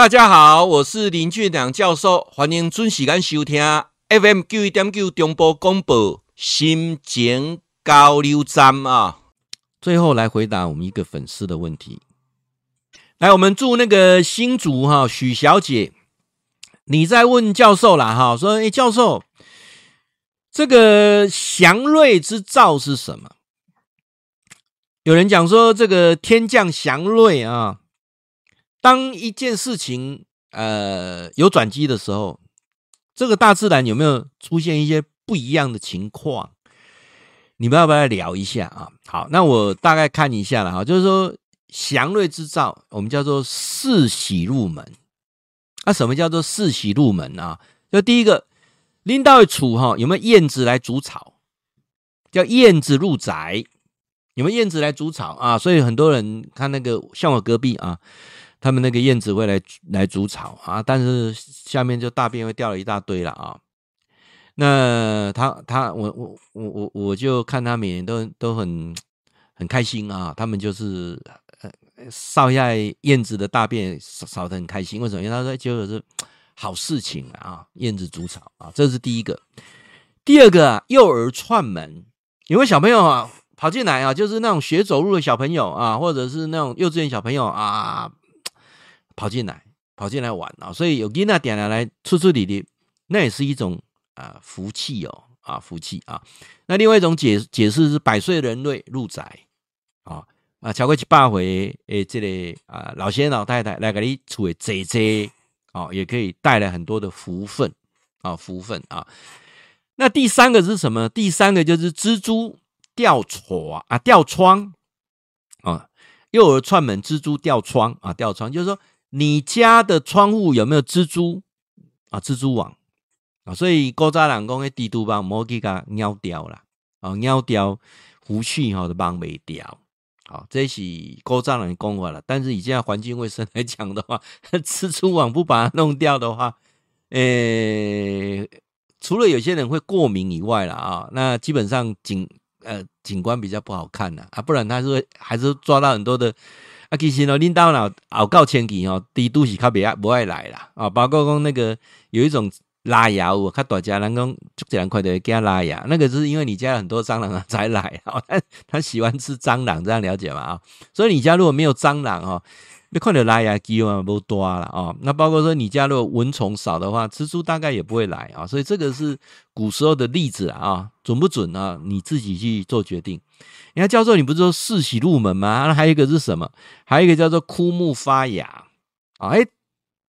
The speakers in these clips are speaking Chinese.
大家好，我是林俊良教授，欢迎准时间收听 FM 九一点九中波广播心情交流站啊。最后来回答我们一个粉丝的问题，来，我们祝那个新竹哈许小姐，你在问教授啦哈，说哎教授，这个祥瑞之兆是什么？有人讲说这个天降祥瑞啊。当一件事情呃有转机的时候，这个大自然有没有出现一些不一样的情况？你们要不要聊一下啊？好，那我大概看一下了哈，就是说祥瑞之兆，我们叫做四喜入门。那、什么叫做四喜入门啊？就第一个，领导处哈有没有燕子来筑巢？叫燕子入宅，有没有燕子来筑巢啊？所以很多人看那个像我隔壁啊。他们那个燕子会来来筑巢啊，但是下面就大便会掉了一大堆了啊。那他他我我我我我就看他每年都都很很开心啊，他们就是扫一下燕子的大便扫扫得很开心。为什么？因为他说就是好事情啊，燕子筑巢啊，这是第一个。第二个啊，幼儿串门，有位小朋友啊跑进来啊？就是那种学走路的小朋友啊，或者是那种幼稚园小朋友啊。跑进来，跑进来玩啊！所以有囡仔点来来出出里里，那也是一种啊福气哦啊福气啊。那另外一种解解释是百岁人瑞入宅啊啊，超过一百回诶，这里、啊老先生老太太来给你出个姐姐啊，也可以带来很多的福分啊福分啊。那第三个是什么？第三个就是蜘蛛吊床啊吊窗啊，幼儿串门，蜘蛛吊窗啊吊窗，就是说。你家的窗户有没有蜘蛛啊？蜘蛛网啊，所以古早人讲的地图帮莫给它咬掉了啊，咬掉福气哈都帮没掉。好，这是古早人讲话了。但是以现在环境卫生来讲的话，蜘蛛网不把它弄掉的话，诶、除了有些人会过敏以外了啊，那基本上景呃景观比较不好看了啊，不然他是会还是抓到很多的。啊，其实呢，领导呢，熬告前期哦，低都是较不爱不爱来啦啊，包括讲那个有一种拉牙物，较大家人讲就这样快的给他拉牙，那个是因为你家有很多蟑螂啊才来啊，他他喜欢吃蟑螂，这样了解吗？啊，所以你家如果没有蟑螂哦。你看到拉牙机啊，不多了啊。那包括说你家如果蚊虫少的话，蜘蛛大概也不会来啊。所以这个是古时候的例子啊，准不准啊？你自己去做决定。人家教授，你不是说四喜入门吗？那 还有一个是什么？还有一个叫做枯木发芽啊。哎，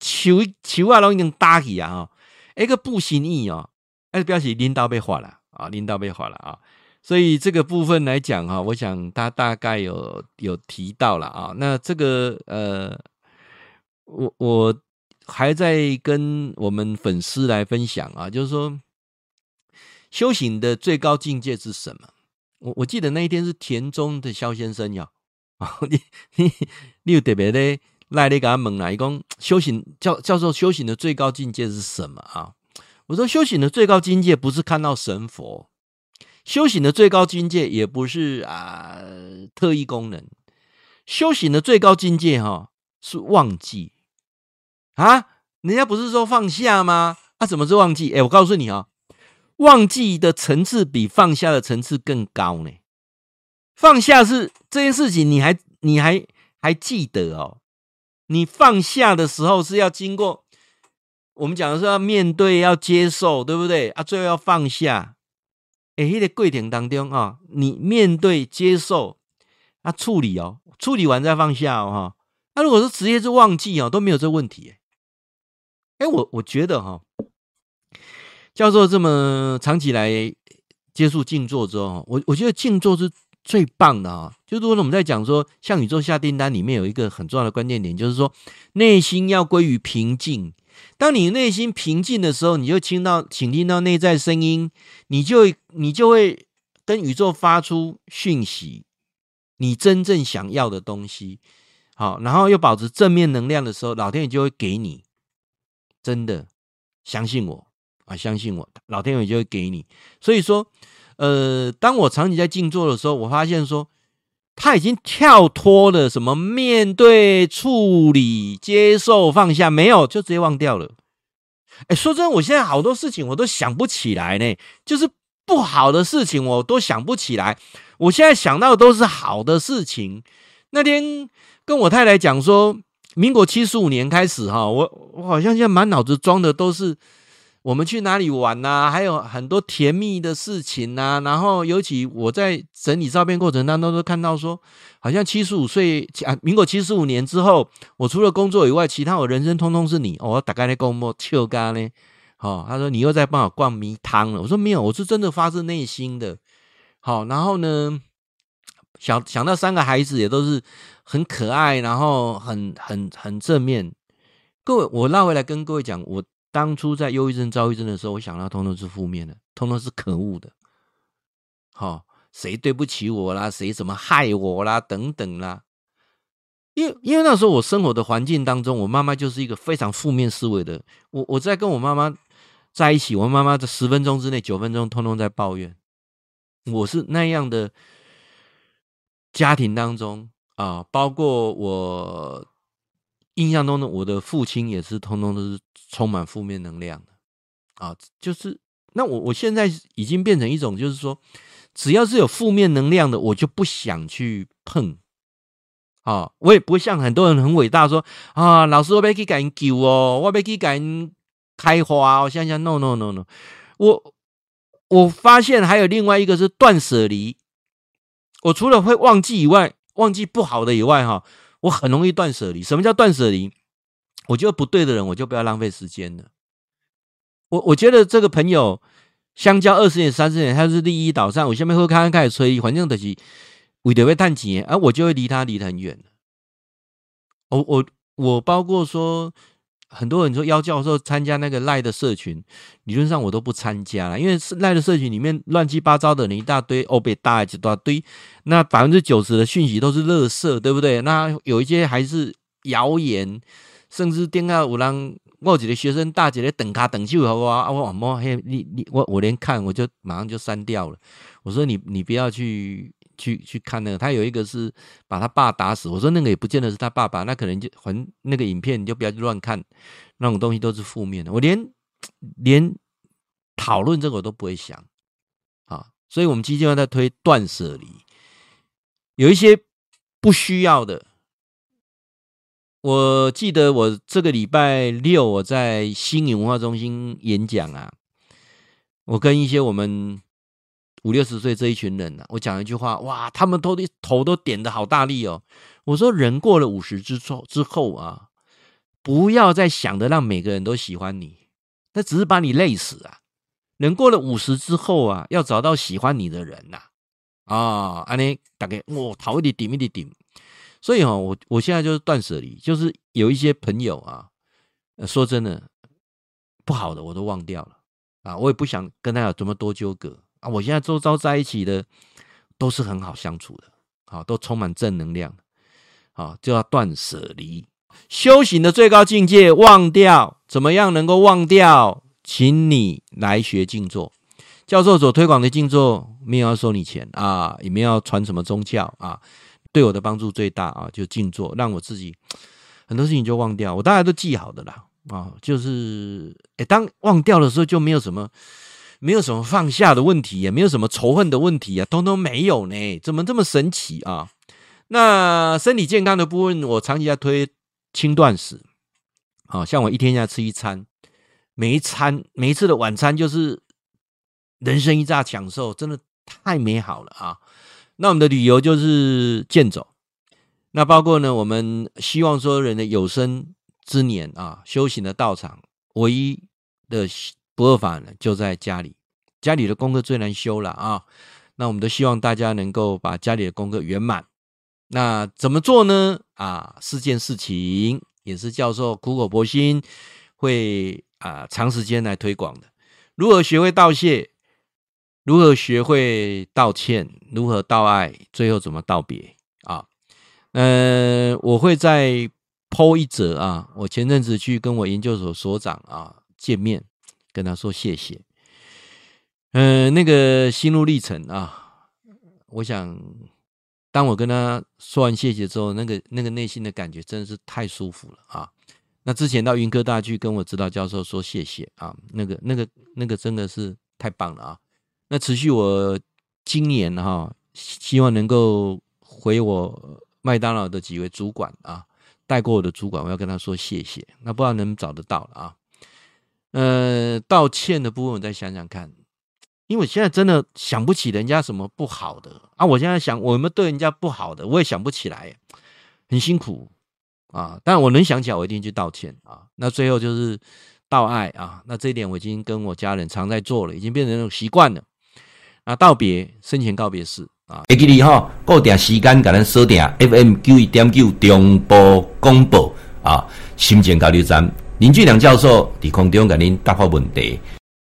树树啊，拢已经打起啊。一个不行意哦，哎，表示领导被划了啊，领导被划了啊。所以这个部分来讲哈，我想他大概有有提到了啊。那这个呃，我我还在跟我们粉丝来分享啊，就是说修行的最高境界是什么？我我记得那一天是田中的肖先生呀啊，你你你有特别的来那个问来讲修行教教授修行的最高境界是什么啊？我说修行的最高境界不是看到神佛。修行的最高境界也不是啊特异功能，修行的最高境界哈、哦、是忘记啊，人家不是说放下吗？啊，怎么是忘记？哎，我告诉你啊、哦，忘记的层次比放下的层次更高呢。放下是这件事情，你还你还还记得哦？你放下的时候是要经过我们讲的是要面对、要接受，对不对？啊，最后要放下。哎，那个过程当中啊，你面对、接受、啊处理哦，处理完再放下哦哈。那如果说直接是忘记哦，都没有这问题。哎，我我觉得哈，教授这么长期来接触静坐之后，我我觉得静坐是最棒的啊。就如果我们在讲说，向宇宙下订单里面有一个很重要的关键点，就是说内心要归于平静。当你内心平静的时候，你就听到，请听到内在声音，你就你就会跟宇宙发出讯息，你真正想要的东西，好，然后又保持正面能量的时候，老天爷就会给你，真的相信我啊，相信我，老天爷就会给你。所以说，呃，当我长期在静坐的时候，我发现说，他已经跳脱了什么面对、处理、接受、放下，没有，就直接忘掉了。哎，说真，我现在好多事情我都想不起来呢，就是不好的事情我都想不起来。我现在想到的都是好的事情。那天跟我太太讲说，民国七十五年开始哈，我我好像现在满脑子装的都是。我们去哪里玩呐、啊？还有很多甜蜜的事情呐、啊。然后，尤其我在整理照片过程当中，都看到说，好像七十五岁啊，民国七十五年之后，我除了工作以外，其他我人生通通是你。哦、我大概在跟我笑干呢。好，他说你又在帮我灌迷汤了。我说没有，我是真的发自内心的。好，然后呢，想想到三个孩子也都是很可爱，然后很很很正面。各位，我绕回来跟各位讲，我。当初在忧郁症、躁郁症的时候，我想到通通是负面的，通通是可恶的。好，谁对不起我啦？谁怎么害我啦？等等啦。因为因为那时候我生活的环境当中，我妈妈就是一个非常负面思维的。我我在跟我妈妈在一起，我妈妈在十分钟之内、九分钟通通在抱怨。我是那样的家庭当中啊，包括我。印象中的我的父亲也是通通都是充满负面能量的。啊，就是那我我现在已经变成一种，就是说，只要是有负面能量的，我就不想去碰。啊，我也不会像很多人很伟大说啊，老师我要去给人救哦，我要去给人开花，我想想，no no no no，我我发现还有另外一个是断舍离，我除了会忘记以外，忘记不好的以外，哈。我很容易断舍离。什么叫断舍离？我觉得不对的人，我就不要浪费时间了。我我觉得这个朋友，相交二十年、三十年，他是利益导向。我下面会看看开始吹，反正等级为的会淡几年，而我就会离他离得很远。我我我包括说。很多人说邀教授参加那个赖的社群，理论上我都不参加了，因为赖的社群里面乱七八糟的人一大堆，欧北大一大堆，那百分之九十的讯息都是垃圾，对不对？那有一些还是谣言，甚至电话有人我几个学生大姐在等卡等就好不好啊？我我嘿，你你我我连看我就马上就删掉了。我说你你不要去。去去看那个，他有一个是把他爸打死。我说那个也不见得是他爸爸，那可能就还那个影片，你就不要去乱看，那种东西都是负面的。我连连讨论这个我都不会想啊，所以我们基金会在推断舍离，有一些不需要的。我记得我这个礼拜六我在新影文化中心演讲啊，我跟一些我们。五六十岁这一群人呢、啊，我讲一句话，哇，他们都的头都点得好大力哦。我说，人过了五十之后之后啊，不要再想着让每个人都喜欢你，那只是把你累死啊。人过了五十之后啊，要找到喜欢你的人呐。啊，安尼大概我头一点顶一点顶。所以哈、哦，我我现在就是断舍离，就是有一些朋友啊，说真的不好的我都忘掉了啊，我也不想跟他有这么多纠葛。啊，我现在周遭在一起的都是很好相处的，好，都充满正能量，好，就要断舍离。修行的最高境界，忘掉。怎么样能够忘掉？请你来学静坐。教授所推广的静坐，没有要收你钱啊，也没有要传什么宗教啊。对我的帮助最大啊，就静坐，让我自己很多事情就忘掉。我大家都记好的啦，啊，就是，诶，当忘掉的时候，就没有什么。没有什么放下的问题，也没有什么仇恨的问题啊，通通没有呢，怎么这么神奇啊？那身体健康的部分，我长期在推轻断食，好像我一天要吃一餐，每一餐每一次的晚餐就是人生一大享受，真的太美好了啊！那我们的旅游就是健走，那包括呢，我们希望所有人的有生之年啊，修行的道场唯一的。不二法呢，就在家里，家里的功课最难修了啊！那我们都希望大家能够把家里的功课圆满。那怎么做呢？啊，四件事情也是教授苦口婆心会啊长时间来推广的。如何学会道谢？如何学会道歉？如何道爱？最后怎么道别？啊，嗯、呃，我会再 po 一则啊。我前阵子去跟我研究所所长啊见面。跟他说谢谢，嗯、那个心路历程啊，我想当我跟他说完谢谢之后，那个那个内心的感觉真的是太舒服了啊！那之前到云科大去跟我指导教授说谢谢啊，那个那个那个真的是太棒了啊！那持续我今年哈、希望能够回我麦当劳的几位主管啊，带过我的主管，我要跟他说谢谢。那不知道能不能找得到了啊？呃，道歉的部分我再想想看。因为我现在真的想不起人家什么不好的啊！我现在想我有没有对人家不好的，我也想不起来，很辛苦啊！但我能想起来，我一定去道歉啊！那最后就是道爱啊！那这一点我已经跟我家人常在做了，已经变成那种习惯了。啊，道别生前告别式啊，会记你哈，固定时间给咱锁定 FM 九一点九中波广播啊，心情交流站林俊良教授伫空中给您答复问题。